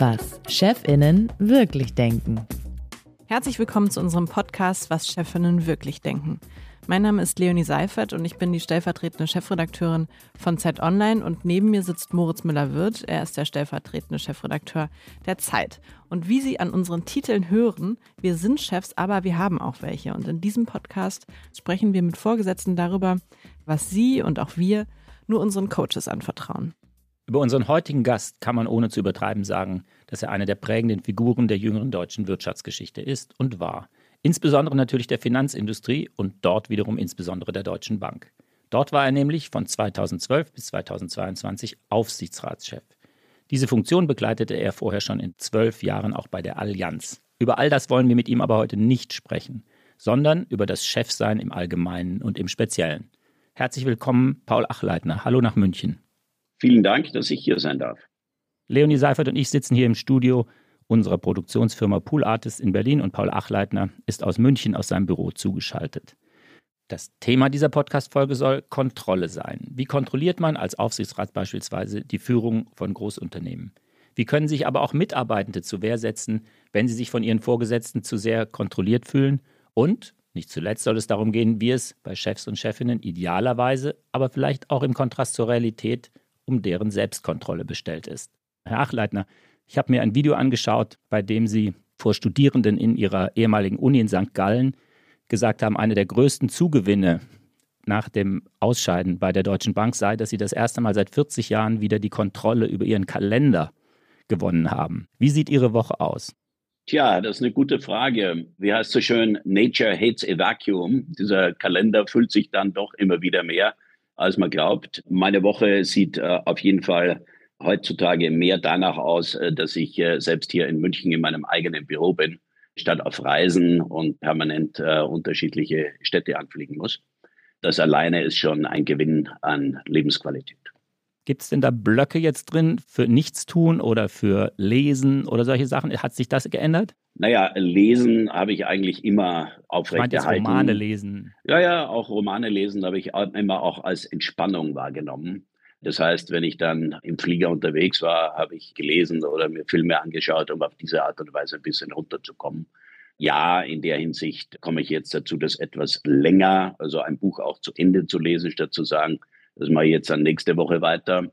Was Chefinnen wirklich denken. Herzlich willkommen zu unserem Podcast Was Chefinnen wirklich denken. Mein Name ist Leonie Seifert und ich bin die stellvertretende Chefredakteurin von Zeit Online und neben mir sitzt Moritz Müller-Wirth. Er ist der stellvertretende Chefredakteur der Zeit. Und wie Sie an unseren Titeln hören, wir sind Chefs, aber wir haben auch welche. Und in diesem Podcast sprechen wir mit Vorgesetzten darüber, was Sie und auch wir nur unseren Coaches anvertrauen. Über unseren heutigen Gast kann man ohne zu übertreiben sagen, dass er eine der prägenden Figuren der jüngeren deutschen Wirtschaftsgeschichte ist und war. Insbesondere natürlich der Finanzindustrie und dort wiederum insbesondere der Deutschen Bank. Dort war er nämlich von 2012 bis 2022 Aufsichtsratschef. Diese Funktion begleitete er vorher schon in zwölf Jahren auch bei der Allianz. Über all das wollen wir mit ihm aber heute nicht sprechen, sondern über das Chefsein im Allgemeinen und im Speziellen. Herzlich willkommen, Paul Achleitner. Hallo nach München. Vielen Dank, dass ich hier sein darf. Leonie Seifert und ich sitzen hier im Studio unserer Produktionsfirma Pool Artists in Berlin und Paul Achleitner ist aus München aus seinem Büro zugeschaltet. Das Thema dieser Podcast-Folge soll Kontrolle sein. Wie kontrolliert man als Aufsichtsrat beispielsweise die Führung von Großunternehmen? Wie können sich aber auch Mitarbeitende zur Wehr setzen, wenn sie sich von ihren Vorgesetzten zu sehr kontrolliert fühlen? Und, nicht zuletzt soll es darum gehen, wie es bei Chefs und Chefinnen idealerweise, aber vielleicht auch im Kontrast zur Realität um deren Selbstkontrolle bestellt ist. Herr Achleitner, ich habe mir ein Video angeschaut, bei dem Sie vor Studierenden in Ihrer ehemaligen Uni in St. Gallen gesagt haben, eine der größten Zugewinne nach dem Ausscheiden bei der Deutschen Bank sei, dass Sie das erste Mal seit 40 Jahren wieder die Kontrolle über Ihren Kalender gewonnen haben. Wie sieht Ihre Woche aus? Tja, das ist eine gute Frage. Wie heißt so schön, Nature hates a vacuum. Dieser Kalender füllt sich dann doch immer wieder mehr als man glaubt. Meine Woche sieht äh, auf jeden Fall heutzutage mehr danach aus, äh, dass ich äh, selbst hier in München in meinem eigenen Büro bin, statt auf Reisen und permanent äh, unterschiedliche Städte anfliegen muss. Das alleine ist schon ein Gewinn an Lebensqualität. Gibt es denn da Blöcke jetzt drin für Nichtstun oder für Lesen oder solche Sachen? Hat sich das geändert? Naja, lesen habe ich eigentlich immer aufrechterhalten. Romane lesen. Ja, ja, auch Romane lesen habe ich immer auch als Entspannung wahrgenommen. Das heißt, wenn ich dann im Flieger unterwegs war, habe ich gelesen oder mir Filme angeschaut, um auf diese Art und Weise ein bisschen runterzukommen. Ja, in der Hinsicht komme ich jetzt dazu, das etwas länger, also ein Buch auch zu Ende zu lesen, statt zu sagen, das mache ich jetzt dann nächste Woche weiter.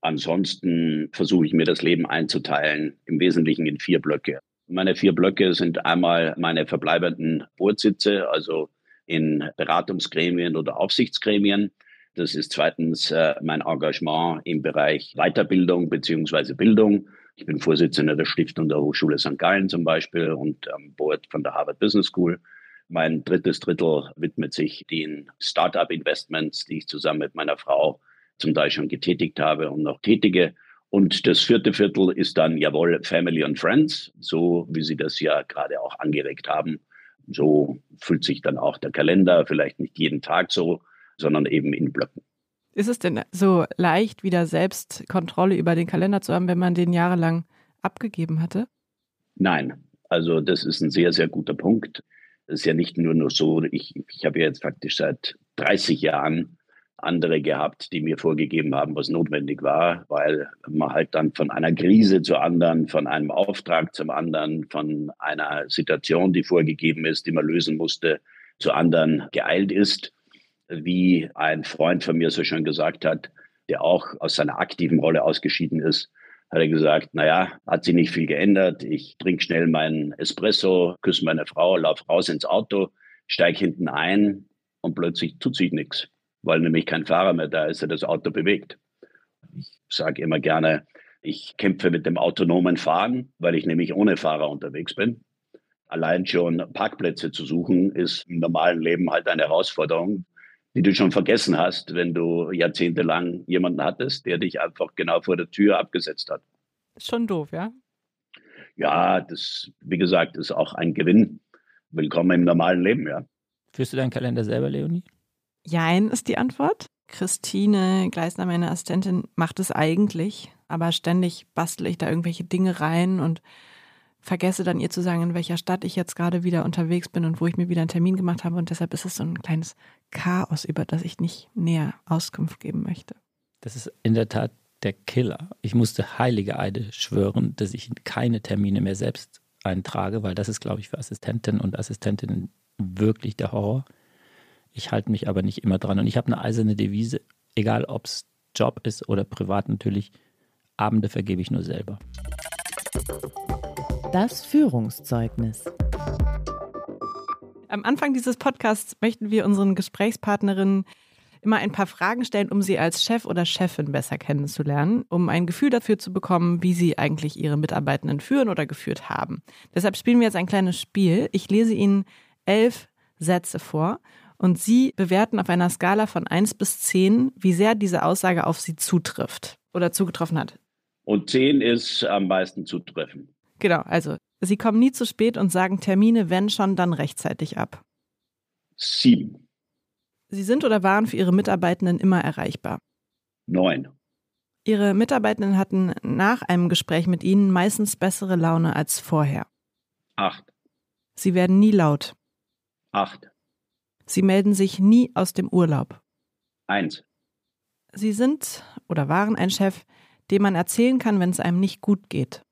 Ansonsten versuche ich mir das Leben einzuteilen, im Wesentlichen in vier Blöcke. Meine vier Blöcke sind einmal meine verbleibenden Boardsitze, also in Beratungsgremien oder Aufsichtsgremien. Das ist zweitens äh, mein Engagement im Bereich Weiterbildung beziehungsweise Bildung. Ich bin Vorsitzender der Stiftung der Hochschule St. Gallen zum Beispiel und am Board von der Harvard Business School. Mein drittes Drittel widmet sich den Startup-Investments, die ich zusammen mit meiner Frau zum Teil schon getätigt habe und noch tätige. Und das vierte Viertel ist dann, jawohl, Family and Friends, so wie Sie das ja gerade auch angeregt haben. So fühlt sich dann auch der Kalender, vielleicht nicht jeden Tag so, sondern eben in Blöcken. Ist es denn so leicht, wieder selbst Kontrolle über den Kalender zu haben, wenn man den jahrelang abgegeben hatte? Nein, also das ist ein sehr, sehr guter Punkt. Es ist ja nicht nur, nur so, ich, ich habe ja jetzt faktisch seit 30 Jahren andere gehabt, die mir vorgegeben haben, was notwendig war, weil man halt dann von einer Krise zur anderen, von einem Auftrag zum anderen, von einer Situation, die vorgegeben ist, die man lösen musste, zu anderen geeilt ist. Wie ein Freund von mir so schön gesagt hat, der auch aus seiner aktiven Rolle ausgeschieden ist, hat er gesagt, naja, hat sich nicht viel geändert. Ich trinke schnell meinen Espresso, küsse meine Frau, laufe raus ins Auto, steige hinten ein und plötzlich tut sich nichts weil nämlich kein Fahrer mehr da ist, der das Auto bewegt. Ich sage immer gerne, ich kämpfe mit dem autonomen Fahren, weil ich nämlich ohne Fahrer unterwegs bin. Allein schon Parkplätze zu suchen, ist im normalen Leben halt eine Herausforderung, die du schon vergessen hast, wenn du jahrzehntelang jemanden hattest, der dich einfach genau vor der Tür abgesetzt hat. Ist schon doof, ja? Ja, das, wie gesagt, ist auch ein Gewinn. Willkommen im normalen Leben, ja. Führst du deinen Kalender selber, Leonie? Jein ist die Antwort. Christine Gleisner, meine Assistentin, macht es eigentlich, aber ständig bastel ich da irgendwelche Dinge rein und vergesse dann ihr zu sagen, in welcher Stadt ich jetzt gerade wieder unterwegs bin und wo ich mir wieder einen Termin gemacht habe. Und deshalb ist es so ein kleines Chaos, über das ich nicht näher Auskunft geben möchte. Das ist in der Tat der Killer. Ich musste heilige Eide schwören, dass ich keine Termine mehr selbst eintrage, weil das ist, glaube ich, für Assistenten und Assistentinnen wirklich der Horror. Ich halte mich aber nicht immer dran. Und ich habe eine eiserne Devise, egal ob es Job ist oder privat natürlich, Abende vergebe ich nur selber. Das Führungszeugnis. Am Anfang dieses Podcasts möchten wir unseren Gesprächspartnerinnen immer ein paar Fragen stellen, um sie als Chef oder Chefin besser kennenzulernen, um ein Gefühl dafür zu bekommen, wie sie eigentlich ihre Mitarbeitenden führen oder geführt haben. Deshalb spielen wir jetzt ein kleines Spiel. Ich lese Ihnen elf Sätze vor und Sie bewerten auf einer Skala von 1 bis 10, wie sehr diese Aussage auf Sie zutrifft oder zugetroffen hat. Und 10 ist am meisten zutreffen. Genau, also Sie kommen nie zu spät und sagen Termine, wenn schon, dann rechtzeitig ab. 7. Sie sind oder waren für Ihre Mitarbeitenden immer erreichbar. 9. Ihre Mitarbeitenden hatten nach einem Gespräch mit Ihnen meistens bessere Laune als vorher. 8. Sie werden nie laut. 8. Sie melden sich nie aus dem Urlaub. 1. Sie sind oder waren ein Chef, dem man erzählen kann, wenn es einem nicht gut geht.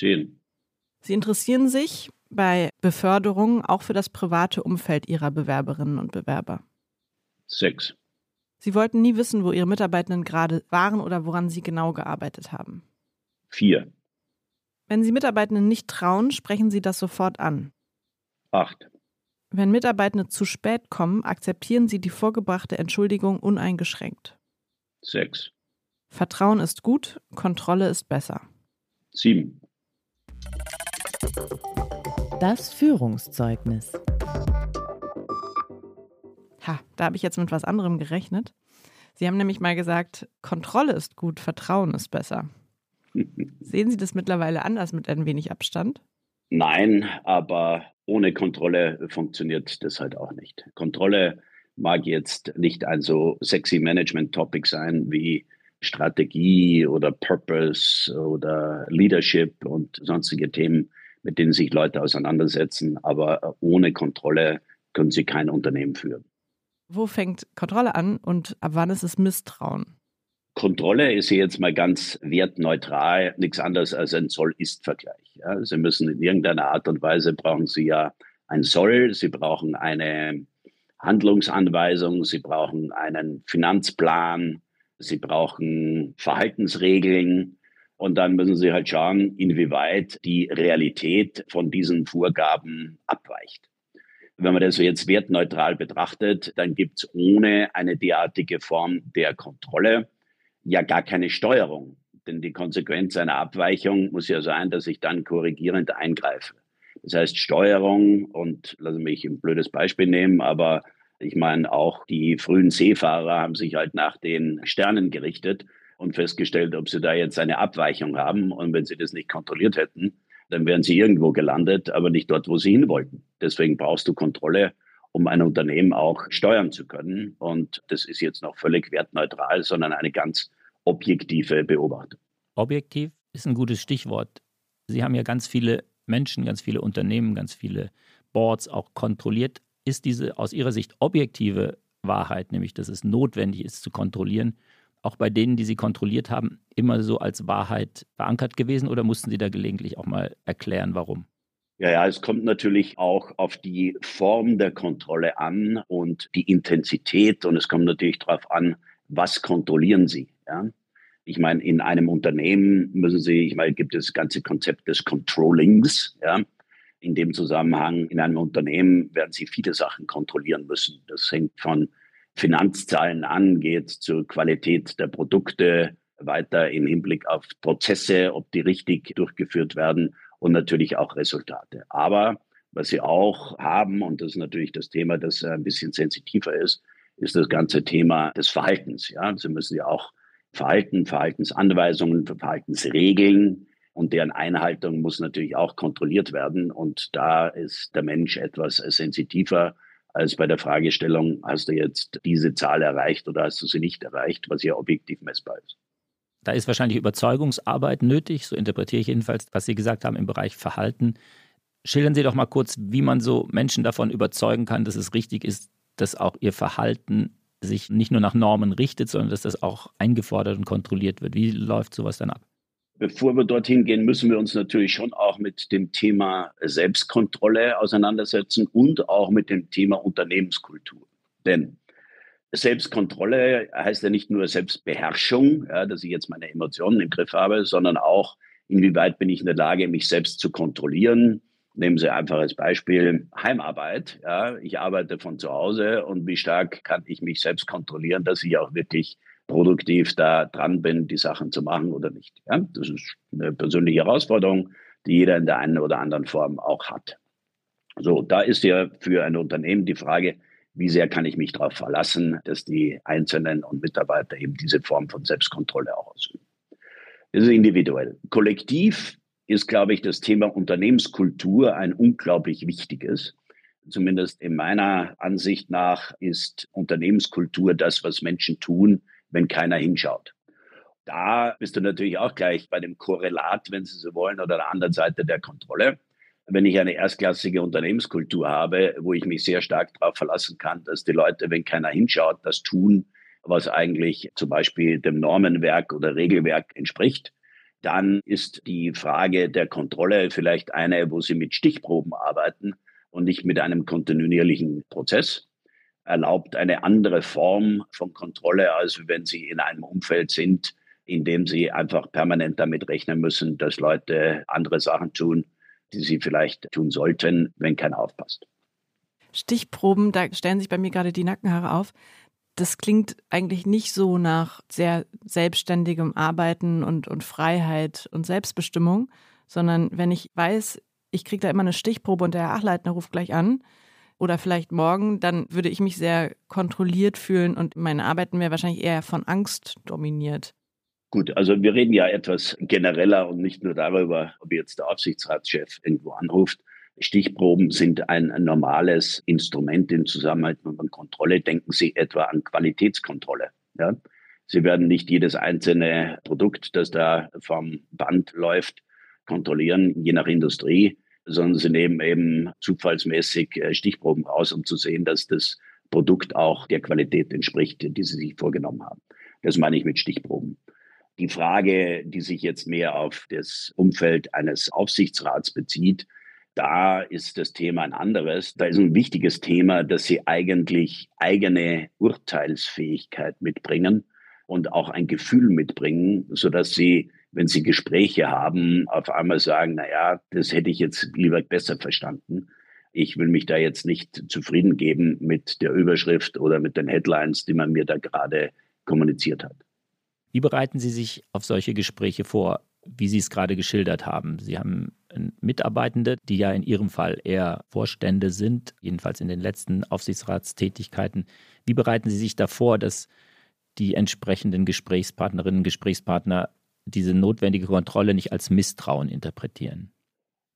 10. Sie interessieren sich bei Beförderungen auch für das private Umfeld Ihrer Bewerberinnen und Bewerber. 6. Sie wollten nie wissen, wo Ihre Mitarbeitenden gerade waren oder woran Sie genau gearbeitet haben. 4. Wenn Sie Mitarbeitenden nicht trauen, sprechen Sie das sofort an. 8. Wenn Mitarbeitende zu spät kommen, akzeptieren Sie die vorgebrachte Entschuldigung uneingeschränkt. 6. Vertrauen ist gut, Kontrolle ist besser. 7. Das Führungszeugnis. Ha, da habe ich jetzt mit was anderem gerechnet. Sie haben nämlich mal gesagt, Kontrolle ist gut, Vertrauen ist besser. Sehen Sie das mittlerweile anders mit ein wenig Abstand? Nein, aber ohne Kontrolle funktioniert das halt auch nicht. Kontrolle mag jetzt nicht ein so sexy Management-Topic sein wie Strategie oder Purpose oder Leadership und sonstige Themen, mit denen sich Leute auseinandersetzen. Aber ohne Kontrolle können sie kein Unternehmen führen. Wo fängt Kontrolle an und ab wann ist es Misstrauen? Kontrolle ist jetzt mal ganz wertneutral, nichts anderes als ein Soll-Ist-Vergleich. Ja, Sie müssen in irgendeiner Art und Weise brauchen Sie ja ein Soll, Sie brauchen eine Handlungsanweisung, Sie brauchen einen Finanzplan, Sie brauchen Verhaltensregeln und dann müssen Sie halt schauen, inwieweit die Realität von diesen Vorgaben abweicht. Wenn man das jetzt wertneutral betrachtet, dann gibt es ohne eine derartige Form der Kontrolle ja gar keine Steuerung. Denn die Konsequenz einer Abweichung muss ja sein, dass ich dann korrigierend eingreife. Das heißt, Steuerung und lassen mich ein blödes Beispiel nehmen, aber ich meine, auch die frühen Seefahrer haben sich halt nach den Sternen gerichtet und festgestellt, ob sie da jetzt eine Abweichung haben. Und wenn sie das nicht kontrolliert hätten, dann wären sie irgendwo gelandet, aber nicht dort, wo sie hin wollten. Deswegen brauchst du Kontrolle, um ein Unternehmen auch steuern zu können. Und das ist jetzt noch völlig wertneutral, sondern eine ganz objektive Beobachtung. Objektiv ist ein gutes Stichwort. Sie haben ja ganz viele Menschen, ganz viele Unternehmen, ganz viele Boards auch kontrolliert. Ist diese aus Ihrer Sicht objektive Wahrheit, nämlich dass es notwendig ist zu kontrollieren, auch bei denen, die Sie kontrolliert haben, immer so als Wahrheit verankert gewesen oder mussten Sie da gelegentlich auch mal erklären, warum? Ja, ja, es kommt natürlich auch auf die Form der Kontrolle an und die Intensität und es kommt natürlich darauf an, was kontrollieren Sie. Ja? Ich meine, in einem Unternehmen müssen Sie, ich meine, gibt es das ganze Konzept des Controllings. Ja? In dem Zusammenhang, in einem Unternehmen werden Sie viele Sachen kontrollieren müssen. Das hängt von Finanzzahlen an, geht zur Qualität der Produkte, weiter im Hinblick auf Prozesse, ob die richtig durchgeführt werden und natürlich auch Resultate. Aber was sie auch haben, und das ist natürlich das Thema, das ein bisschen sensitiver ist, ist das ganze Thema des Verhaltens. Ja, sie müssen ja auch Verhalten, Verhaltensanweisungen, Verhaltensregeln und deren Einhaltung muss natürlich auch kontrolliert werden. Und da ist der Mensch etwas sensitiver als bei der Fragestellung, hast du jetzt diese Zahl erreicht oder hast du sie nicht erreicht, was ja objektiv messbar ist. Da ist wahrscheinlich Überzeugungsarbeit nötig, so interpretiere ich jedenfalls, was Sie gesagt haben im Bereich Verhalten. Schildern Sie doch mal kurz, wie man so Menschen davon überzeugen kann, dass es richtig ist, dass auch ihr Verhalten sich nicht nur nach Normen richtet, sondern dass das auch eingefordert und kontrolliert wird. Wie läuft sowas dann ab? Bevor wir dorthin gehen, müssen wir uns natürlich schon auch mit dem Thema Selbstkontrolle auseinandersetzen und auch mit dem Thema Unternehmenskultur. Denn Selbstkontrolle heißt ja nicht nur Selbstbeherrschung, ja, dass ich jetzt meine Emotionen im Griff habe, sondern auch, inwieweit bin ich in der Lage, mich selbst zu kontrollieren. Nehmen Sie einfach als Beispiel Heimarbeit. Ja, ich arbeite von zu Hause und wie stark kann ich mich selbst kontrollieren, dass ich auch wirklich produktiv da dran bin, die Sachen zu machen oder nicht. Ja, das ist eine persönliche Herausforderung, die jeder in der einen oder anderen Form auch hat. So, da ist ja für ein Unternehmen die Frage, wie sehr kann ich mich darauf verlassen, dass die Einzelnen und Mitarbeiter eben diese Form von Selbstkontrolle auch ausüben. Das ist individuell. Kollektiv ist, glaube ich, das Thema Unternehmenskultur ein unglaublich wichtiges. Zumindest in meiner Ansicht nach ist Unternehmenskultur das, was Menschen tun, wenn keiner hinschaut. Da bist du natürlich auch gleich bei dem Korrelat, wenn Sie so wollen, oder der anderen Seite der Kontrolle wenn ich eine erstklassige Unternehmenskultur habe, wo ich mich sehr stark darauf verlassen kann, dass die Leute, wenn keiner hinschaut, das tun, was eigentlich zum Beispiel dem Normenwerk oder Regelwerk entspricht, dann ist die Frage der Kontrolle vielleicht eine, wo Sie mit Stichproben arbeiten und nicht mit einem kontinuierlichen Prozess. Erlaubt eine andere Form von Kontrolle, als wenn Sie in einem Umfeld sind, in dem Sie einfach permanent damit rechnen müssen, dass Leute andere Sachen tun, die sie vielleicht tun sollten, wenn keiner aufpasst. Stichproben, da stellen sich bei mir gerade die Nackenhaare auf. Das klingt eigentlich nicht so nach sehr selbstständigem Arbeiten und, und Freiheit und Selbstbestimmung, sondern wenn ich weiß, ich kriege da immer eine Stichprobe und der Herr Achleitner ruft gleich an oder vielleicht morgen, dann würde ich mich sehr kontrolliert fühlen und meine Arbeiten wäre wahrscheinlich eher von Angst dominiert. Gut, also wir reden ja etwas genereller und nicht nur darüber, ob jetzt der Aufsichtsratschef irgendwo anruft. Stichproben sind ein, normales Instrument im Zusammenhang mit Kontrolle. Denken Sie etwa an Qualitätskontrolle. Ja? Sie werden nicht jedes einzelne Produkt, das da vom Band läuft, kontrollieren, je nach Industrie, sondern Sie nehmen eben zufallsmäßig äh, Stichproben raus, um zu sehen, dass das Produkt auch der Qualität entspricht, die Sie sich vorgenommen haben. Das meine ich mit Stichproben. Die Frage, die sich jetzt mehr auf das Umfeld eines Aufsichtsrats bezieht, da ist das Thema ein anderes. Da ist ein wichtiges Thema, dass sie eigentlich eigene Urteilsfähigkeit mitbringen und auch ein Gefühl mitbringen, sodass sie, wenn sie Gespräche haben, auf einmal sagen, na ja, das hätte ich jetzt lieber besser verstanden. Ich will mich da jetzt nicht zufrieden geben mit der Überschrift oder mit den Headlines, die man mir da gerade kommuniziert hat. Wie bereiten Sie sich auf solche Gespräche vor, wie Sie es gerade geschildert haben? Sie haben Mitarbeitende, die ja in Ihrem Fall eher Vorstände sind, jedenfalls in den letzten Aufsichtsratstätigkeiten. Wie bereiten Sie sich davor, dass die entsprechenden Gesprächspartnerinnen und Gesprächspartner diese notwendige Kontrolle nicht als Misstrauen interpretieren?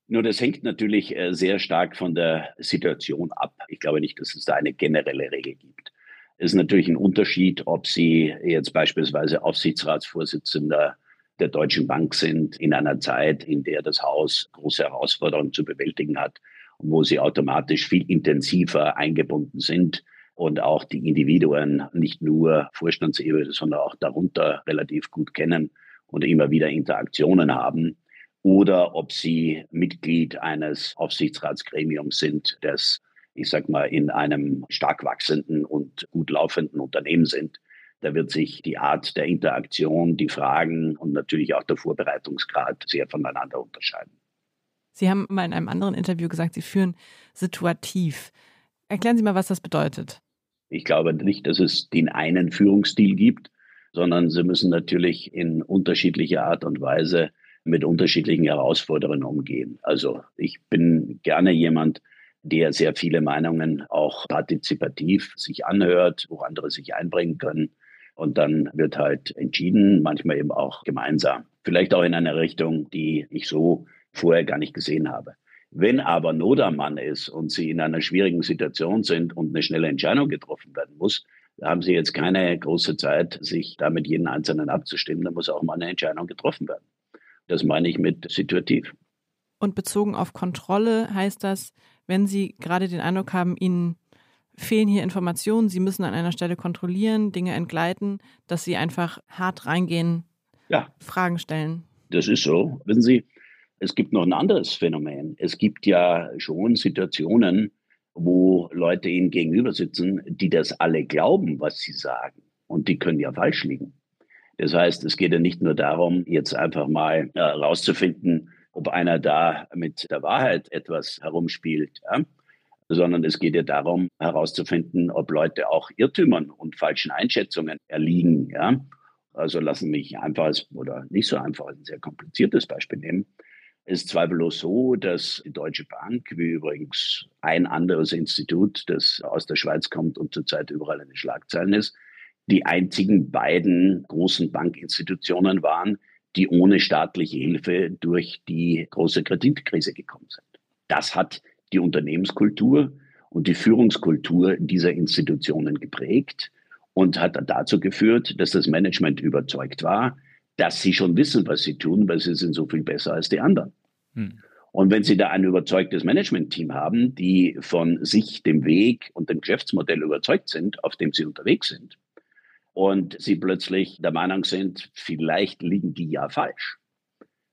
Nur das hängt natürlich äh, sehr stark von der Situation ab. Ich glaube nicht, dass es da eine generelle Regel gibt ist natürlich ein Unterschied, ob Sie jetzt beispielsweise Aufsichtsratsvorsitzender der Deutschen Bank sind in einer Zeit, in der das Haus große Herausforderungen zu bewältigen hat und wo Sie automatisch viel intensiver eingebunden sind und auch die Individuen nicht nur Vorstandsebene, sondern auch darunter relativ gut kennen und immer wieder Interaktionen haben. Oder ob Sie Mitglied eines Aufsichtsratsgremiums sind, das ich sag mal, in einem stark wachsenden und gut laufenden Unternehmen sind. Da wird sich die Art der Interaktion, die Fragen und natürlich auch der Vorbereitungsgrad sehr voneinander unterscheiden. Sie haben mal in einem anderen Interview gesagt, Sie führen situativ. Erklären Sie mal, was das bedeutet. Ich glaube nicht, dass es den einen Führungsstil gibt, sondern Sie müssen natürlich in unterschiedlicher Art und Weise mit unterschiedlichen Herausforderungen umgehen. Also ich bin gerne jemand, der sehr viele Meinungen auch partizipativ sich anhört, wo andere sich einbringen können. Und dann wird halt entschieden, manchmal eben auch gemeinsam. Vielleicht auch in einer Richtung, die ich so vorher gar nicht gesehen habe. Wenn aber Not am Mann ist und Sie in einer schwierigen Situation sind und eine schnelle Entscheidung getroffen werden muss, Da haben Sie jetzt keine große Zeit, sich da mit jedem Einzelnen abzustimmen. Da muss auch mal eine Entscheidung getroffen werden. Das meine ich mit situativ. Und bezogen auf Kontrolle heißt das, wenn Sie gerade den Eindruck haben, Ihnen fehlen hier Informationen, Sie müssen an einer Stelle kontrollieren, Dinge entgleiten, dass Sie einfach hart reingehen, ja. Fragen stellen. Das ist so. Wissen Sie, es gibt noch ein anderes Phänomen. Es gibt ja schon Situationen, wo Leute ihnen gegenüber sitzen, die das alle glauben, was sie sagen. Und die können ja falsch liegen. Das heißt, es geht ja nicht nur darum, jetzt einfach mal herauszufinden, äh, ob einer da mit der Wahrheit etwas herumspielt, ja? sondern es geht ja darum, herauszufinden, ob Leute auch Irrtümern und falschen Einschätzungen erliegen. Ja? Also lassen mich einfach oder nicht so einfach ein sehr kompliziertes Beispiel nehmen. Es ist zweifellos so, dass die Deutsche Bank, wie übrigens ein anderes Institut, das aus der Schweiz kommt und zurzeit überall in den Schlagzeilen ist, die einzigen beiden großen Bankinstitutionen waren, die ohne staatliche Hilfe durch die große Kreditkrise gekommen sind. Das hat die Unternehmenskultur und die Führungskultur dieser Institutionen geprägt und hat dazu geführt, dass das Management überzeugt war, dass sie schon wissen, was sie tun, weil sie sind so viel besser als die anderen. Hm. Und wenn Sie da ein überzeugtes Management-Team haben, die von sich, dem Weg und dem Geschäftsmodell überzeugt sind, auf dem sie unterwegs sind, und Sie plötzlich der Meinung sind, vielleicht liegen die ja falsch,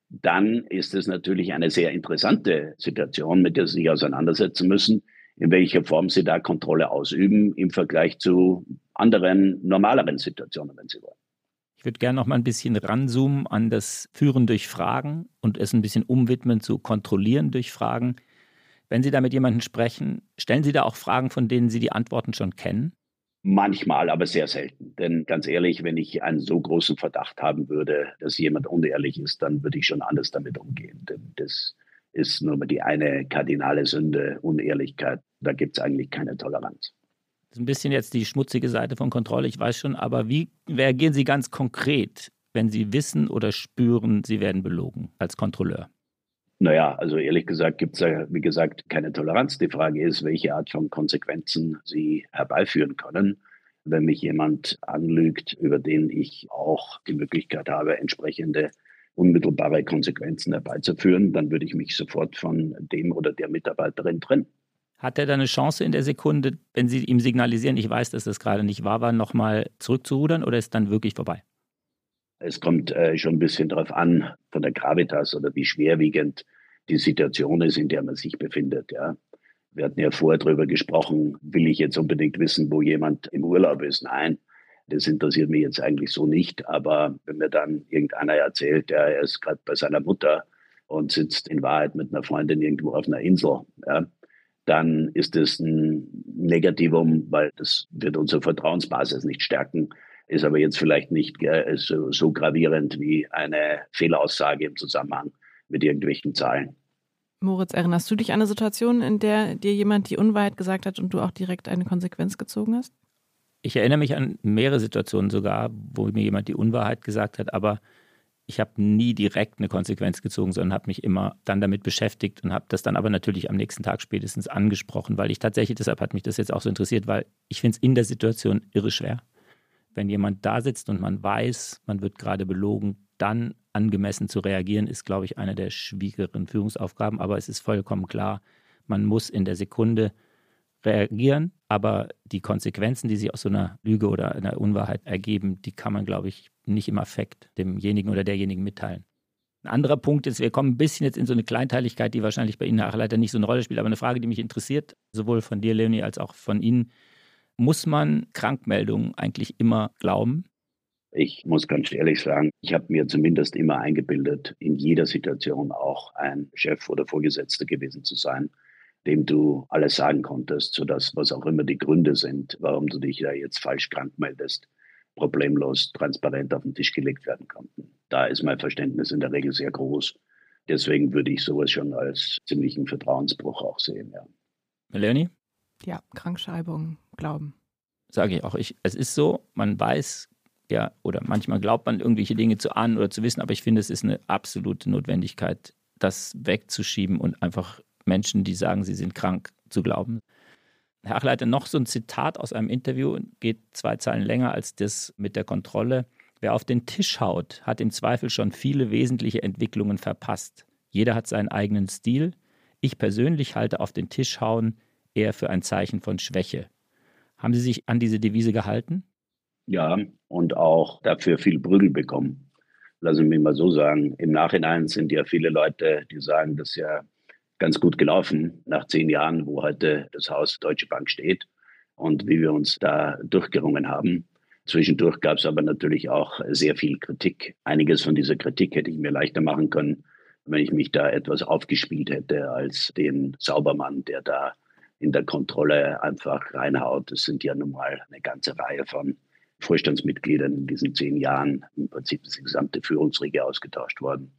dann ist es natürlich eine sehr interessante Situation, mit der Sie sich auseinandersetzen müssen, in welcher Form Sie da Kontrolle ausüben im Vergleich zu anderen, normaleren Situationen, wenn Sie wollen. Ich würde gerne noch mal ein bisschen ranzoomen an das Führen durch Fragen und es ein bisschen umwidmen zu Kontrollieren durch Fragen. Wenn Sie da mit jemandem sprechen, stellen Sie da auch Fragen, von denen Sie die Antworten schon kennen? Manchmal, aber sehr selten. Denn ganz ehrlich, wenn ich einen so großen Verdacht haben würde, dass jemand unehrlich ist, dann würde ich schon anders damit umgehen. Denn das ist nur mal die eine kardinale Sünde, Unehrlichkeit. Da gibt es eigentlich keine Toleranz. Ist ein bisschen jetzt die schmutzige Seite von Kontrolle, ich weiß schon, aber wie reagieren Sie ganz konkret, wenn Sie wissen oder spüren, Sie werden belogen als Kontrolleur? Naja, also ehrlich gesagt gibt es ja, wie gesagt, keine Toleranz. Die Frage ist, welche Art von Konsequenzen Sie herbeiführen können. Wenn mich jemand anlügt, über den ich auch die Möglichkeit habe, entsprechende unmittelbare Konsequenzen herbeizuführen, dann würde ich mich sofort von dem oder der Mitarbeiterin trennen. Hat er da eine Chance in der Sekunde, wenn Sie ihm signalisieren, ich weiß, dass das gerade nicht wahr war, nochmal zurückzurudern oder ist dann wirklich vorbei? Es kommt äh, schon ein bisschen darauf an, von der Gravitas oder wie schwerwiegend die Situation ist, in der man sich befindet. Ja. Wir hatten ja vorher darüber gesprochen, will ich jetzt unbedingt wissen, wo jemand im Urlaub ist? Nein, das interessiert mich jetzt eigentlich so nicht. Aber wenn mir dann irgendeiner erzählt, ja, er ist gerade bei seiner Mutter und sitzt in Wahrheit mit einer Freundin irgendwo auf einer Insel, ja, dann ist es ein Negativum, weil das wird unsere Vertrauensbasis nicht stärken, ist aber jetzt vielleicht nicht äh, so, so gravierend wie eine Fehlaussage im Zusammenhang mit irgendwelchen Zahlen. Moritz, erinnerst du dich an eine Situation, in der dir jemand die Unwahrheit gesagt hat und du auch direkt eine Konsequenz gezogen hast? Ich erinnere mich an mehrere Situationen sogar, wo mir jemand die Unwahrheit gesagt hat, aber ich habe nie direkt eine Konsequenz gezogen, sondern habe mich immer dann damit beschäftigt und habe das dann aber natürlich am nächsten Tag spätestens angesprochen, weil ich tatsächlich, deshalb hat mich das jetzt auch so interessiert, weil ich finde es in der Situation irre schwer. Wenn jemand da sitzt und man weiß, man wird gerade belogen, dann angemessen zu reagieren, ist, glaube ich, eine der schwierigeren Führungsaufgaben. Aber es ist vollkommen klar, man muss in der Sekunde reagieren, aber die Konsequenzen, die sich aus so einer Lüge oder einer Unwahrheit ergeben, die kann man, glaube ich, nicht im Affekt demjenigen oder derjenigen mitteilen. Ein anderer Punkt ist, wir kommen ein bisschen jetzt in so eine Kleinteiligkeit, die wahrscheinlich bei Ihnen leider nicht so eine Rolle spielt, aber eine Frage, die mich interessiert, sowohl von dir, Leonie, als auch von Ihnen. Muss man Krankmeldungen eigentlich immer glauben? Ich muss ganz ehrlich sagen, ich habe mir zumindest immer eingebildet, in jeder Situation auch ein Chef oder Vorgesetzter gewesen zu sein, dem du alles sagen konntest, sodass was auch immer die Gründe sind, warum du dich da jetzt falsch krank meldest, problemlos transparent auf den Tisch gelegt werden konnten. Da ist mein Verständnis in der Regel sehr groß. Deswegen würde ich sowas schon als ziemlichen Vertrauensbruch auch sehen. Ja. Leonie? Ja, Krankschreibung, Glauben. Sage ich auch. Ich, es ist so, man weiß, ja, oder manchmal glaubt man irgendwelche Dinge zu ahnen oder zu wissen, aber ich finde, es ist eine absolute Notwendigkeit, das wegzuschieben und einfach Menschen, die sagen, sie sind krank, zu glauben. Herr Achleiter, noch so ein Zitat aus einem Interview, geht zwei Zeilen länger als das mit der Kontrolle. Wer auf den Tisch haut, hat im Zweifel schon viele wesentliche Entwicklungen verpasst. Jeder hat seinen eigenen Stil. Ich persönlich halte auf den Tisch hauen eher für ein Zeichen von Schwäche. Haben Sie sich an diese Devise gehalten? Ja, und auch dafür viel Prügel bekommen. Lassen Sie mich mal so sagen. Im Nachhinein sind ja viele Leute, die sagen, das ist ja ganz gut gelaufen nach zehn Jahren, wo heute das Haus Deutsche Bank steht und wie wir uns da durchgerungen haben. Zwischendurch gab es aber natürlich auch sehr viel Kritik. Einiges von dieser Kritik hätte ich mir leichter machen können, wenn ich mich da etwas aufgespielt hätte als den Saubermann, der da in der Kontrolle einfach reinhaut. Es sind ja nun mal eine ganze Reihe von Vorstandsmitgliedern in diesen zehn Jahren. Im Prinzip ist die gesamte Führungsriege ausgetauscht worden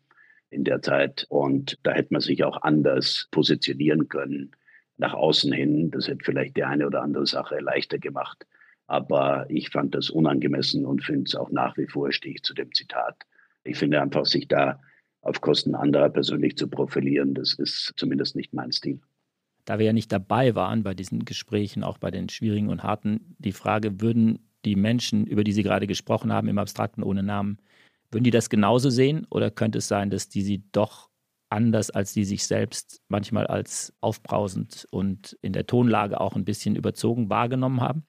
in der Zeit. Und da hätte man sich auch anders positionieren können nach außen hin. Das hätte vielleicht die eine oder andere Sache leichter gemacht. Aber ich fand das unangemessen und finde es auch nach wie vor, stehe ich zu dem Zitat. Ich finde einfach, sich da auf Kosten anderer persönlich zu profilieren, das ist zumindest nicht mein Stil. Da wir ja nicht dabei waren bei diesen Gesprächen, auch bei den schwierigen und harten, die Frage, würden die Menschen, über die Sie gerade gesprochen haben, im Abstrakten ohne Namen, würden die das genauso sehen oder könnte es sein, dass die sie doch anders als die sich selbst manchmal als aufbrausend und in der Tonlage auch ein bisschen überzogen wahrgenommen haben?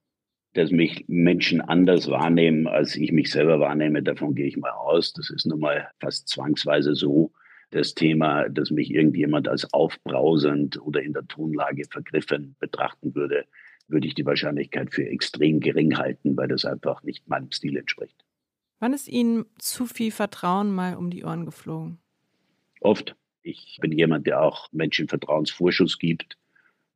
Dass mich Menschen anders wahrnehmen, als ich mich selber wahrnehme, davon gehe ich mal aus. Das ist nun mal fast zwangsweise so. Das Thema, dass mich irgendjemand als aufbrausend oder in der Tonlage vergriffen betrachten würde, würde ich die Wahrscheinlichkeit für extrem gering halten, weil das einfach nicht meinem Stil entspricht. Wann ist Ihnen zu viel Vertrauen mal um die Ohren geflogen? Oft. Ich bin jemand, der auch Menschen Vertrauensvorschuss gibt.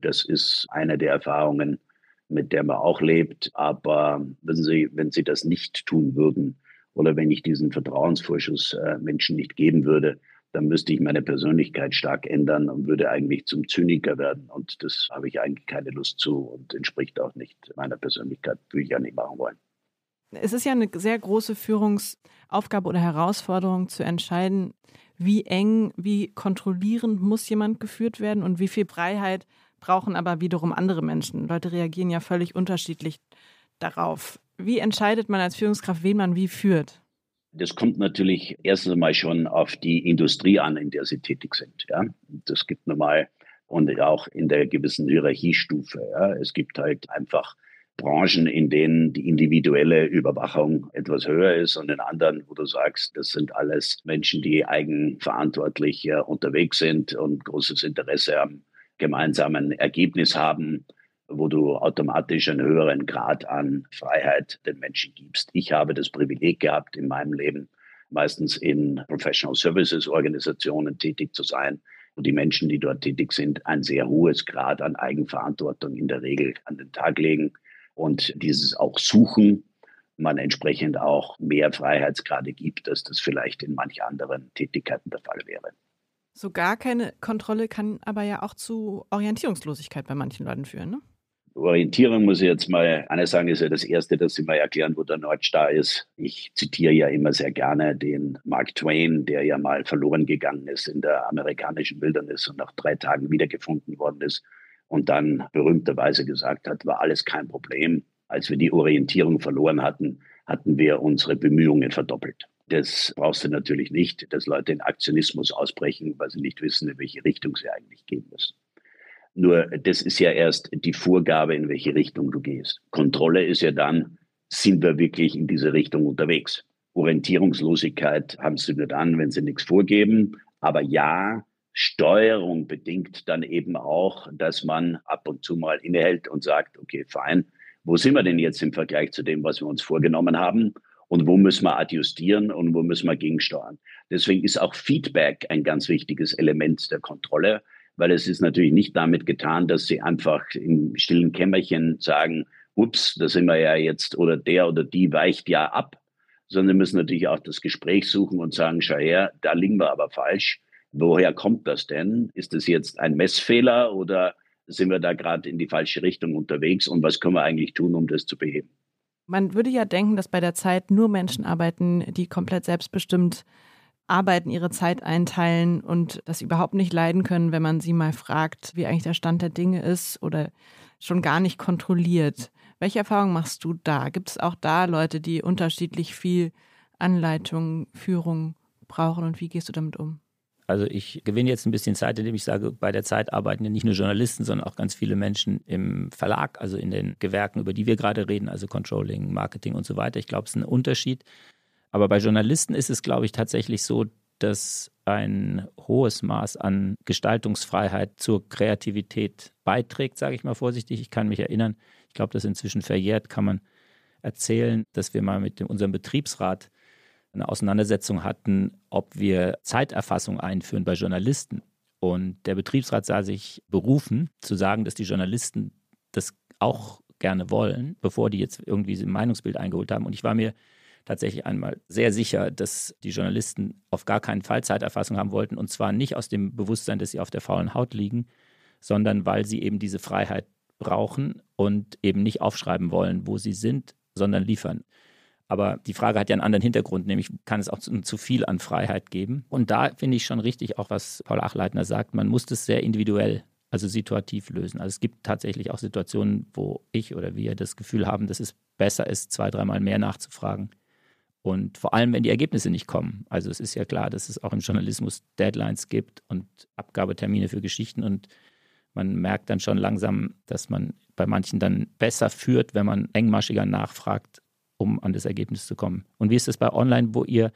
Das ist eine der Erfahrungen, mit der man auch lebt. Aber wissen Sie, wenn Sie das nicht tun würden oder wenn ich diesen Vertrauensvorschuss äh, Menschen nicht geben würde, dann müsste ich meine Persönlichkeit stark ändern und würde eigentlich zum Zyniker werden. Und das habe ich eigentlich keine Lust zu und entspricht auch nicht meiner Persönlichkeit, würde ich ja nicht machen wollen es ist ja eine sehr große Führungsaufgabe oder Herausforderung zu entscheiden, wie eng, wie kontrollierend muss jemand geführt werden und wie viel Freiheit brauchen aber wiederum andere Menschen. Leute reagieren ja völlig unterschiedlich darauf. Wie entscheidet man als Führungskraft, wen man wie führt? Das kommt natürlich erstens einmal schon auf die Industrie an, in der sie tätig sind. Ja? Das gibt normal und auch in der gewissen Hierarchiestufe. Ja? Es gibt halt einfach Branchen, in denen die individuelle Überwachung etwas höher ist und in anderen, wo du sagst, das sind alles Menschen, die eigenverantwortlich unterwegs sind und großes Interesse am gemeinsamen Ergebnis haben, wo du automatisch einen höheren Grad an Freiheit den Menschen gibst. Ich habe das Privileg gehabt, in meinem Leben meistens in Professional Services Organisationen tätig zu sein, wo die Menschen, die dort tätig sind, ein sehr hohes Grad an Eigenverantwortung in der Regel an den Tag legen und dieses auch Suchen man entsprechend auch mehr Freiheitsgrade gibt, als das vielleicht in manch anderen Tätigkeiten der Fall wäre. So gar keine Kontrolle kann aber ja auch zu Orientierungslosigkeit bei manchen Leuten führen, ne? Orientierung muss ich jetzt mal, eines sagen, ist ja das Erste, dass Sie mal erklären, wo der Nordstar ist. Ich zitiere ja immer sehr gerne den Mark Twain, der ja mal verloren gegangen ist in der amerikanischen Wildnis und nach drei Tagen wiedergefunden worden ist und dann berühmterweise gesagt hat, war alles kein Problem. Als wir die Orientierung verloren hatten, hatten wir unsere Bemühungen verdoppelt. Das brauchst du natürlich nicht, dass Leute in Aktionismus ausbrechen, weil sie nicht wissen, in welche Richtung sie eigentlich gehen müssen. Nur das ist ja erst die Vorgabe, in welche Richtung du gehst. Kontrolle ist ja dann, sind wir wirklich in diese Richtung unterwegs. Orientierungslosigkeit haben sie nur dann, wenn sie nichts vorgeben. Aber ja, Steuerung bedingt dann eben auch, dass man ab und zu mal innehält und sagt, okay, fein, wo sind wir denn jetzt im Vergleich zu dem, was wir uns vorgenommen haben? Und wo müssen wir adjustieren und wo müssen wir gegensteuern? Deswegen ist auch Feedback ein ganz wichtiges Element der Kontrolle, weil es ist natürlich nicht damit getan, dass sie einfach im stillen Kämmerchen sagen, ups, da sind wir ja jetzt oder der oder die weicht ja ab, sondern wir müssen natürlich auch das Gespräch suchen und sagen, schau her, da liegen wir aber falsch Woher kommt das denn? Ist es jetzt ein Messfehler oder sind wir da gerade in die falsche Richtung unterwegs und was können wir eigentlich tun, um das zu beheben? Man würde ja denken, dass bei der Zeit nur Menschen arbeiten, die komplett selbstbestimmt arbeiten, ihre Zeit einteilen und das überhaupt nicht leiden können, wenn man sie mal fragt, wie eigentlich der Stand der Dinge ist oder schon gar nicht kontrolliert. Welche Erfahrungen machst du da? Gibt es auch da Leute, die unterschiedlich viel Anleitung, Führung brauchen und wie gehst du damit um? Also ich gewinne jetzt ein bisschen Zeit, indem ich sage, bei der Zeit arbeiten ja nicht nur Journalisten, sondern auch ganz viele Menschen im Verlag, also in den Gewerken, über die wir gerade reden, also Controlling, Marketing und so weiter. Ich glaube, es ist ein Unterschied. Aber bei Journalisten ist es, glaube ich, tatsächlich so, dass ein hohes Maß an Gestaltungsfreiheit zur Kreativität beiträgt, sage ich mal vorsichtig. Ich kann mich erinnern, ich glaube, das ist inzwischen verjährt, kann man erzählen, dass wir mal mit unserem Betriebsrat eine Auseinandersetzung hatten, ob wir Zeiterfassung einführen bei Journalisten. Und der Betriebsrat sah sich berufen, zu sagen, dass die Journalisten das auch gerne wollen, bevor die jetzt irgendwie ein Meinungsbild eingeholt haben. Und ich war mir tatsächlich einmal sehr sicher, dass die Journalisten auf gar keinen Fall Zeiterfassung haben wollten. Und zwar nicht aus dem Bewusstsein, dass sie auf der faulen Haut liegen, sondern weil sie eben diese Freiheit brauchen und eben nicht aufschreiben wollen, wo sie sind, sondern liefern. Aber die Frage hat ja einen anderen Hintergrund, nämlich kann es auch zu, zu viel an Freiheit geben. Und da finde ich schon richtig, auch was Paul Achleitner sagt, man muss das sehr individuell, also situativ lösen. Also es gibt tatsächlich auch Situationen, wo ich oder wir das Gefühl haben, dass es besser ist, zwei, dreimal mehr nachzufragen. Und vor allem, wenn die Ergebnisse nicht kommen. Also es ist ja klar, dass es auch im Journalismus Deadlines gibt und Abgabetermine für Geschichten. Und man merkt dann schon langsam, dass man bei manchen dann besser führt, wenn man engmaschiger nachfragt, um an das Ergebnis zu kommen. Und wie ist es bei Online, wo ihr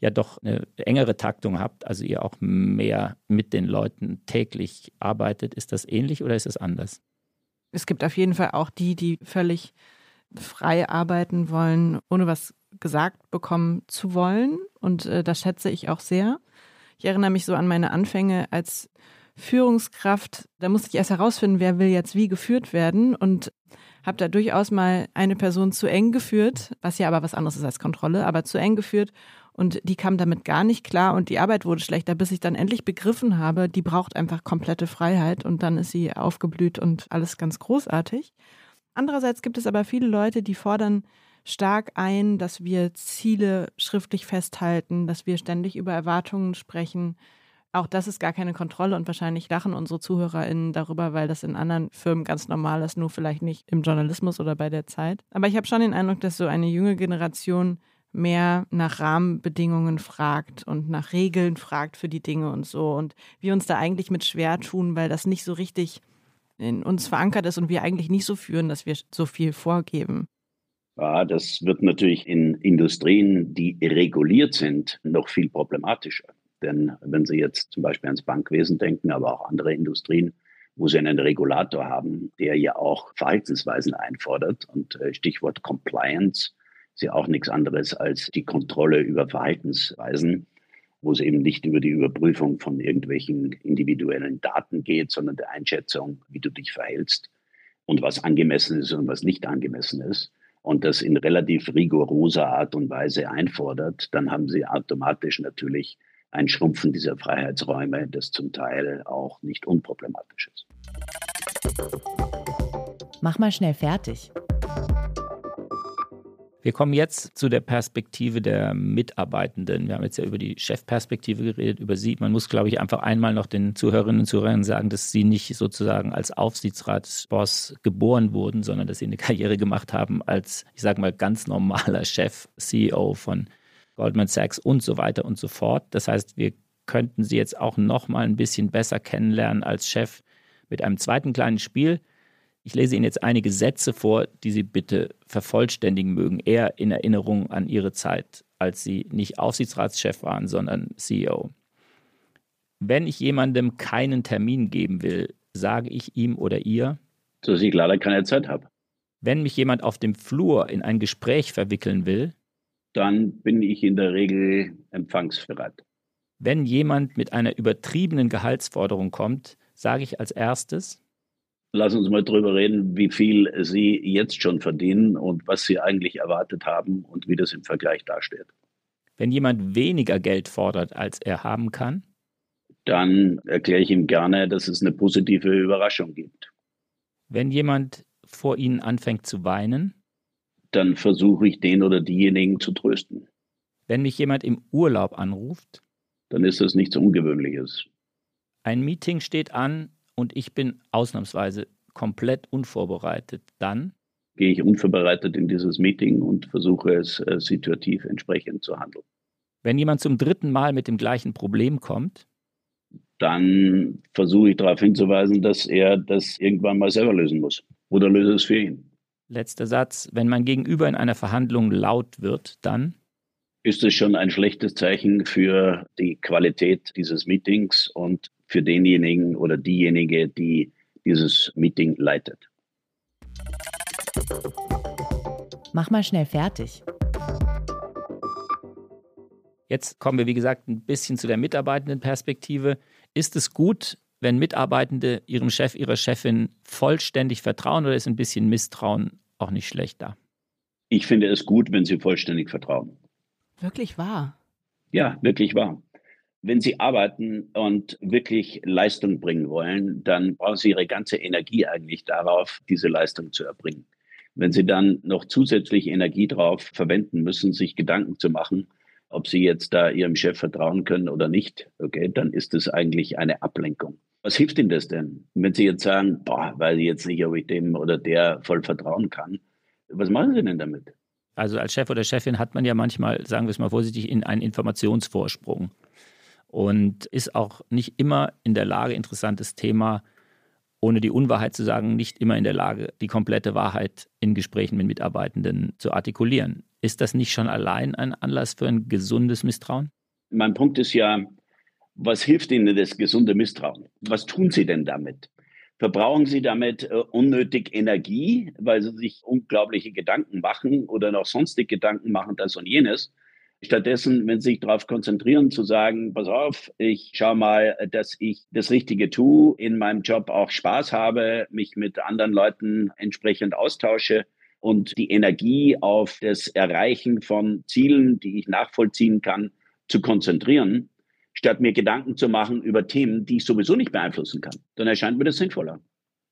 ja doch eine engere Taktung habt, also ihr auch mehr mit den Leuten täglich arbeitet? Ist das ähnlich oder ist es anders? Es gibt auf jeden Fall auch die, die völlig frei arbeiten wollen, ohne was gesagt bekommen zu wollen. Und äh, das schätze ich auch sehr. Ich erinnere mich so an meine Anfänge als Führungskraft. Da musste ich erst herausfinden, wer will jetzt wie geführt werden. Und habe da durchaus mal eine Person zu eng geführt, was ja aber was anderes ist als Kontrolle, aber zu eng geführt und die kam damit gar nicht klar und die Arbeit wurde schlechter, bis ich dann endlich begriffen habe, die braucht einfach komplette Freiheit und dann ist sie aufgeblüht und alles ganz großartig. Andererseits gibt es aber viele Leute, die fordern stark ein, dass wir Ziele schriftlich festhalten, dass wir ständig über Erwartungen sprechen, auch das ist gar keine Kontrolle und wahrscheinlich lachen unsere ZuhörerInnen darüber, weil das in anderen Firmen ganz normal ist, nur vielleicht nicht im Journalismus oder bei der Zeit. Aber ich habe schon den Eindruck, dass so eine junge Generation mehr nach Rahmenbedingungen fragt und nach Regeln fragt für die Dinge und so. Und wir uns da eigentlich mit schwer tun, weil das nicht so richtig in uns verankert ist und wir eigentlich nicht so führen, dass wir so viel vorgeben. Ja, das wird natürlich in Industrien, die reguliert sind, noch viel problematischer. Denn wenn Sie jetzt zum Beispiel ans Bankwesen denken, aber auch andere Industrien, wo Sie einen Regulator haben, der ja auch Verhaltensweisen einfordert und äh, Stichwort Compliance ist ja auch nichts anderes als die Kontrolle über Verhaltensweisen, wo es eben nicht über die Überprüfung von irgendwelchen individuellen Daten geht, sondern der Einschätzung, wie du dich verhältst und was angemessen ist und was nicht angemessen ist. Und das in relativ rigoroser Art und Weise einfordert, dann haben sie automatisch natürlich ein Schrumpfen dieser Freiheitsräume, das zum Teil auch nicht unproblematisch ist. Mach mal schnell fertig. Wir kommen jetzt zu der Perspektive der Mitarbeitenden. Wir haben jetzt ja über die Chefperspektive geredet, über Sie. Man muss, glaube ich, einfach einmal noch den Zuhörerinnen und Zuhörern sagen, dass Sie nicht sozusagen als Aufsichtsratsboss geboren wurden, sondern dass Sie eine Karriere gemacht haben als, ich sage mal, ganz normaler Chef, CEO von Goldman Sachs und so weiter und so fort. Das heißt, wir könnten sie jetzt auch noch mal ein bisschen besser kennenlernen als Chef mit einem zweiten kleinen Spiel. Ich lese Ihnen jetzt einige Sätze vor, die Sie bitte vervollständigen mögen, eher in Erinnerung an Ihre Zeit, als Sie nicht Aufsichtsratschef waren, sondern CEO. Wenn ich jemandem keinen Termin geben will, sage ich ihm oder ihr, dass ich leider keine Zeit habe. Wenn mich jemand auf dem Flur in ein Gespräch verwickeln will, dann bin ich in der Regel empfangsbereit. Wenn jemand mit einer übertriebenen Gehaltsforderung kommt, sage ich als erstes, Lass uns mal drüber reden, wie viel Sie jetzt schon verdienen und was Sie eigentlich erwartet haben und wie das im Vergleich dasteht. Wenn jemand weniger Geld fordert, als er haben kann, dann erkläre ich ihm gerne, dass es eine positive Überraschung gibt. Wenn jemand vor Ihnen anfängt zu weinen, dann versuche ich den oder diejenigen zu trösten. Wenn mich jemand im Urlaub anruft, dann ist das nichts Ungewöhnliches. Ein Meeting steht an und ich bin ausnahmsweise komplett unvorbereitet, dann gehe ich unvorbereitet in dieses Meeting und versuche es äh, situativ entsprechend zu handeln. Wenn jemand zum dritten Mal mit dem gleichen Problem kommt, dann versuche ich darauf hinzuweisen, dass er das irgendwann mal selber lösen muss oder löse es für ihn. Letzter Satz. Wenn mein Gegenüber in einer Verhandlung laut wird, dann ist es schon ein schlechtes Zeichen für die Qualität dieses Meetings und für denjenigen oder diejenige, die dieses Meeting leitet. Mach mal schnell fertig. Jetzt kommen wir, wie gesagt, ein bisschen zu der Mitarbeitendenperspektive. Ist es gut, wenn Mitarbeitende ihrem Chef, ihrer Chefin vollständig vertrauen oder ist ein bisschen Misstrauen auch nicht schlecht da? Ich finde es gut, wenn sie vollständig vertrauen. Wirklich wahr? Ja, wirklich wahr. Wenn Sie arbeiten und wirklich Leistung bringen wollen, dann brauchen Sie Ihre ganze Energie eigentlich darauf, diese Leistung zu erbringen. Wenn Sie dann noch zusätzlich Energie darauf verwenden müssen, sich Gedanken zu machen, ob Sie jetzt da Ihrem Chef vertrauen können oder nicht, okay, dann ist es eigentlich eine Ablenkung. Was hilft Ihnen das denn? Wenn Sie jetzt sagen, boah, weiß ich jetzt nicht, ob ich dem oder der voll vertrauen kann, was machen Sie denn damit? Also als Chef oder Chefin hat man ja manchmal, sagen wir es mal vorsichtig, in einen Informationsvorsprung und ist auch nicht immer in der Lage, interessantes Thema, ohne die Unwahrheit zu sagen, nicht immer in der Lage, die komplette Wahrheit in Gesprächen mit Mitarbeitenden zu artikulieren. Ist das nicht schon allein ein Anlass für ein gesundes Misstrauen? Mein Punkt ist ja, was hilft Ihnen das gesunde Misstrauen? Was tun Sie denn damit? Verbrauchen Sie damit äh, unnötig Energie, weil Sie sich unglaubliche Gedanken machen oder noch sonstig Gedanken machen, das und jenes? Stattdessen, wenn Sie sich darauf konzentrieren, zu sagen, pass auf, ich schaue mal, dass ich das Richtige tue, in meinem Job auch Spaß habe, mich mit anderen Leuten entsprechend austausche und die Energie auf das Erreichen von Zielen, die ich nachvollziehen kann, zu konzentrieren, statt mir Gedanken zu machen über Themen, die ich sowieso nicht beeinflussen kann. Dann erscheint mir das sinnvoller.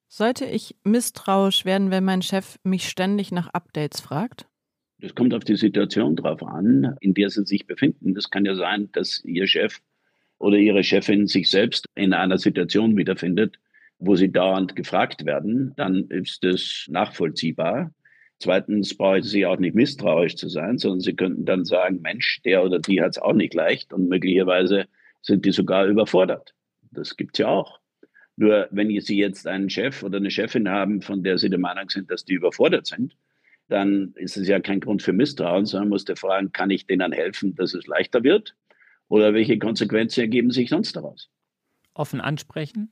Sollte ich misstrauisch werden, wenn mein Chef mich ständig nach Updates fragt? Das kommt auf die Situation drauf an, in der Sie sich befinden. Das kann ja sein, dass Ihr Chef oder Ihre Chefin sich selbst in einer Situation wiederfindet, wo Sie dauernd gefragt werden. Dann ist das nachvollziehbar. Zweitens brauchen Sie auch nicht misstrauisch zu sein, sondern Sie könnten dann sagen, Mensch, der oder die hat es auch nicht leicht und möglicherweise sind die sogar überfordert. Das gibt es ja auch. Nur wenn Sie jetzt einen Chef oder eine Chefin haben, von der Sie der Meinung sind, dass die überfordert sind, dann ist es ja kein Grund für Misstrauen, sondern muss der fragen, kann ich denen helfen, dass es leichter wird? Oder welche Konsequenzen ergeben sich sonst daraus? Offen ansprechen?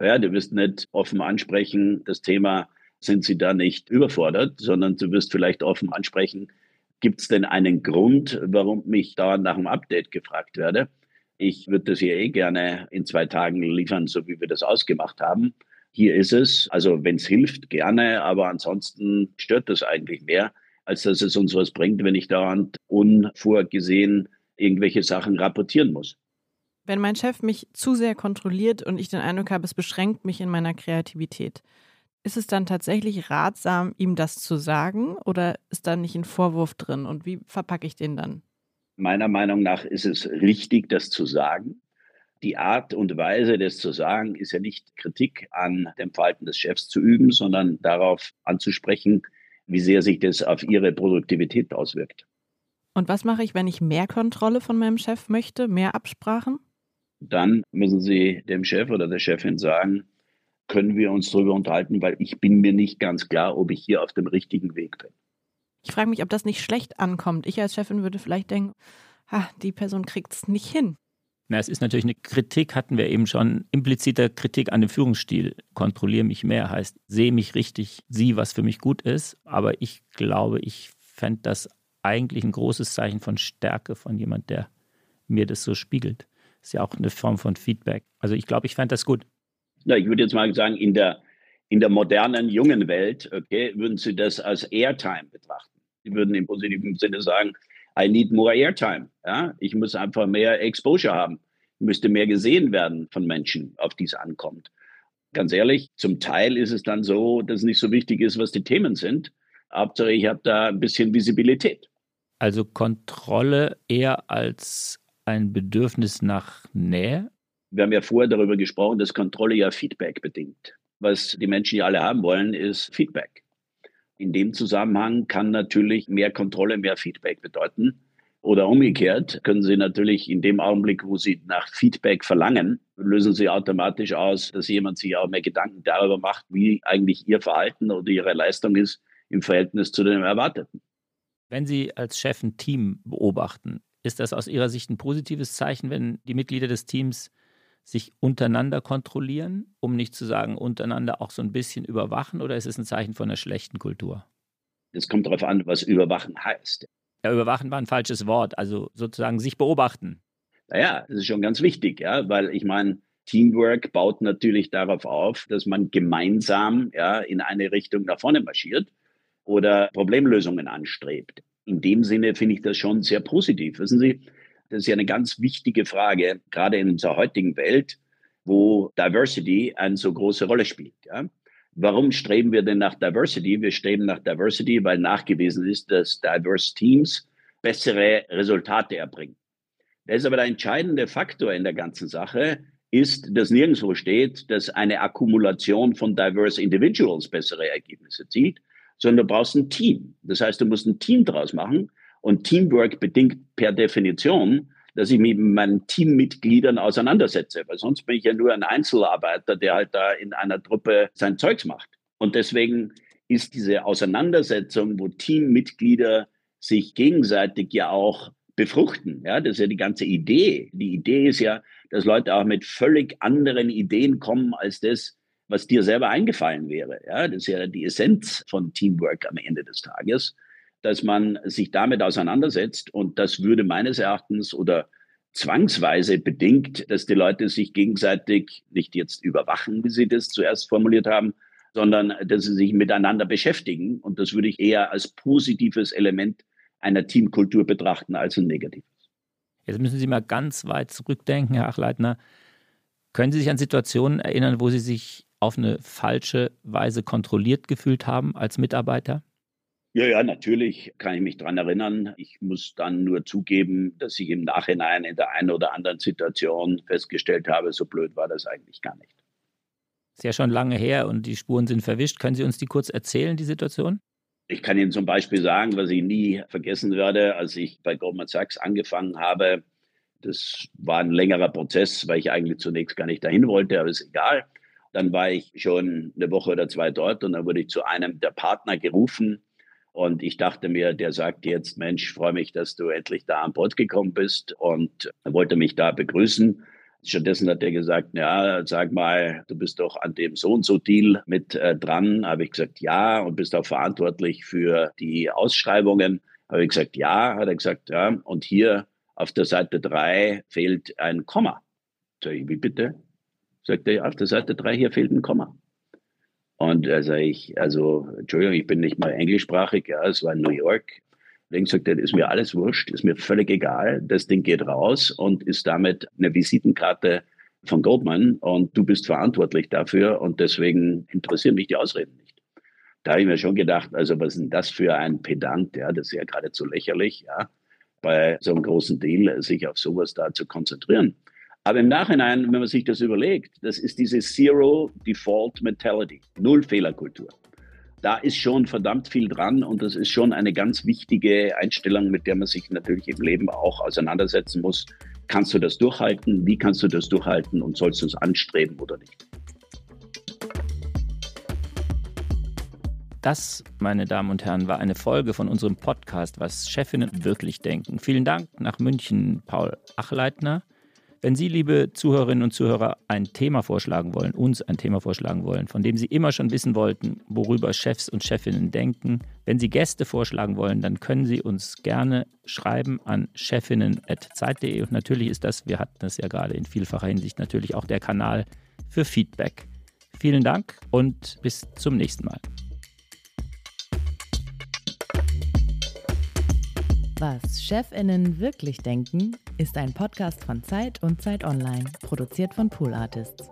Ja, du wirst nicht offen ansprechen, das Thema, sind sie da nicht überfordert, sondern du wirst vielleicht offen ansprechen, gibt es denn einen Grund, warum mich da nach einem Update gefragt werde? Ich würde das hier eh gerne in zwei Tagen liefern, so wie wir das ausgemacht haben hier ist es. Also wenn es hilft, gerne, aber ansonsten stört das eigentlich mehr, als dass es uns was bringt, wenn ich dauernd unvorgesehen irgendwelche Sachen rapportieren muss. Wenn mein Chef mich zu sehr kontrolliert und ich den Eindruck habe, es beschränkt mich in meiner Kreativität, ist es dann tatsächlich ratsam, ihm das zu sagen oder ist da nicht ein Vorwurf drin und wie verpacke ich den dann? Meiner Meinung nach ist es richtig, das zu sagen die Art und Weise, das zu sagen, ist ja nicht Kritik an dem Verhalten des Chefs zu üben, sondern darauf anzusprechen, wie sehr sich das auf ihre Produktivität auswirkt. Und was mache ich, wenn ich mehr Kontrolle von meinem Chef möchte, mehr Absprachen? Dann müssen Sie dem Chef oder der Chefin sagen, können wir uns darüber unterhalten, weil ich bin mir nicht ganz klar, ob ich hier auf dem richtigen Weg bin. Ich frage mich, ob das nicht schlecht ankommt. Ich als Chefin würde vielleicht denken, ha, die Person kriegt es nicht hin. Na, es ist natürlich eine Kritik, hatten wir eben schon, impliziter Kritik an dem Führungsstil. Kontrolliere mich mehr heißt, sehe mich richtig, sieh, was für mich gut ist. Aber ich glaube, ich fände das eigentlich ein großes Zeichen von Stärke von jemand, der mir das so spiegelt. Ist ja auch eine Form von Feedback. Also ich glaube, ich fände das gut. Ja, ich würde jetzt mal sagen, in der, in der modernen, jungen Welt, okay, würden Sie das als Airtime betrachten. Sie würden im positiven Sinne sagen, I need more airtime. Ja? Ich muss einfach mehr Exposure haben. Ich müsste mehr gesehen werden von Menschen, auf die es ankommt. Ganz ehrlich, zum Teil ist es dann so, dass nicht so wichtig ist, was die Themen sind. Hauptsache, ich habe da ein bisschen Visibilität. Also Kontrolle eher als ein Bedürfnis nach Nähe? Wir haben ja vorher darüber gesprochen, dass Kontrolle ja Feedback bedingt. was die Menschen ja alle haben wollen, ist Feedback. In dem Zusammenhang kann natürlich mehr Kontrolle, mehr Feedback bedeuten. Oder umgekehrt können Sie natürlich in dem Augenblick, wo Sie nach Feedback verlangen, lösen Sie automatisch aus, dass jemand sich auch mehr Gedanken darüber macht, wie eigentlich Ihr Verhalten oder Ihre Leistung ist im Verhältnis zu dem Erwarteten. Wenn Sie als Chef ein Team beobachten, ist das aus Ihrer Sicht ein positives Zeichen, wenn die Mitglieder des Teams sich untereinander kontrollieren, um nicht zu sagen, untereinander auch so ein bisschen überwachen, oder ist es ein Zeichen von einer schlechten Kultur? Es kommt darauf an, was überwachen heißt. Ja, überwachen war ein falsches Wort, also sozusagen sich beobachten. Naja, das ist schon ganz wichtig, ja, weil ich meine, Teamwork baut natürlich darauf auf, dass man gemeinsam ja, in eine Richtung nach vorne marschiert oder Problemlösungen anstrebt. In dem Sinne finde ich das schon sehr positiv. Wissen Sie, das ist ja eine ganz wichtige Frage, gerade in unserer heutigen Welt, wo Diversity eine so große Rolle spielt. Ja? Warum streben wir denn nach Diversity? Wir streben nach Diversity, weil nachgewiesen ist, dass diverse Teams bessere Resultate erbringen. Das ist aber der entscheidende Faktor in der ganzen Sache, ist, dass nirgendwo steht, dass eine Akkumulation von diverse Individuals bessere Ergebnisse zielt, sondern du brauchst ein Team. Das heißt, du musst ein Team draus machen, und Teamwork bedingt per Definition, dass ich mich mit meinen Teammitgliedern auseinandersetze, weil sonst bin ich ja nur ein Einzelarbeiter, der halt da in einer Truppe sein Zeugs macht. Und deswegen ist diese Auseinandersetzung, wo Teammitglieder sich gegenseitig ja auch befruchten. Ja, das ist ja die ganze Idee. Die Idee ist ja, dass Leute auch mit völlig anderen Ideen kommen als das, was dir selber eingefallen wäre. Ja, das ist ja die Essenz von Teamwork am Ende des Tages dass man sich damit auseinandersetzt. Und das würde meines Erachtens oder zwangsweise bedingt, dass die Leute sich gegenseitig nicht jetzt überwachen, wie Sie das zuerst formuliert haben, sondern dass sie sich miteinander beschäftigen. Und das würde ich eher als positives Element einer Teamkultur betrachten als ein negatives. Jetzt müssen Sie mal ganz weit zurückdenken, Herr Achleitner. Können Sie sich an Situationen erinnern, wo Sie sich auf eine falsche Weise kontrolliert gefühlt haben als Mitarbeiter? Ja, ja, natürlich kann ich mich daran erinnern. Ich muss dann nur zugeben, dass ich im Nachhinein in der einen oder anderen Situation festgestellt habe, so blöd war das eigentlich gar nicht. Ist ja schon lange her und die Spuren sind verwischt. Können Sie uns die kurz erzählen, die Situation? Ich kann Ihnen zum Beispiel sagen, was ich nie vergessen werde, als ich bei Goldman Sachs angefangen habe. Das war ein längerer Prozess, weil ich eigentlich zunächst gar nicht dahin wollte, aber ist egal. Dann war ich schon eine Woche oder zwei dort und dann wurde ich zu einem der Partner gerufen und ich dachte mir, der sagt jetzt, Mensch, freue mich, dass du endlich da an Bord gekommen bist und wollte mich da begrüßen. Stattdessen hat er gesagt, ja, sag mal, du bist doch an dem so und so Deal mit äh, dran. Habe ich gesagt, ja, und bist auch verantwortlich für die Ausschreibungen. Habe ich gesagt, ja, hat er gesagt, ja. Und hier auf der Seite drei fehlt ein Komma. Sag ich, wie bitte? Sagt er, auf der Seite drei hier fehlt ein Komma. Und also ich, also, Entschuldigung, ich bin nicht mal englischsprachig, ja, es war in New York. Deswegen sagt er, ist mir alles wurscht, ist mir völlig egal. Das Ding geht raus und ist damit eine Visitenkarte von Goldman und du bist verantwortlich dafür und deswegen interessieren mich die Ausreden nicht. Da habe ich mir schon gedacht, also was ist denn das für ein Pedant, ja, das ist ja geradezu lächerlich, ja, bei so einem großen Deal sich auf sowas da zu konzentrieren. Aber im Nachhinein, wenn man sich das überlegt, das ist diese Zero Default Mentality, Null Fehlerkultur. Da ist schon verdammt viel dran und das ist schon eine ganz wichtige Einstellung, mit der man sich natürlich im Leben auch auseinandersetzen muss. Kannst du das durchhalten? Wie kannst du das durchhalten und sollst du es anstreben oder nicht? Das, meine Damen und Herren, war eine Folge von unserem Podcast, was Chefinnen wirklich denken. Vielen Dank nach München, Paul Achleitner. Wenn Sie, liebe Zuhörerinnen und Zuhörer, ein Thema vorschlagen wollen, uns ein Thema vorschlagen wollen, von dem Sie immer schon wissen wollten, worüber Chefs und Chefinnen denken, wenn Sie Gäste vorschlagen wollen, dann können Sie uns gerne schreiben an chefinnen.zeit.de. Und natürlich ist das, wir hatten das ja gerade in vielfacher Hinsicht, natürlich auch der Kanal für Feedback. Vielen Dank und bis zum nächsten Mal. Was Chefinnen wirklich denken, ist ein Podcast von Zeit und Zeit Online, produziert von Pool Artists.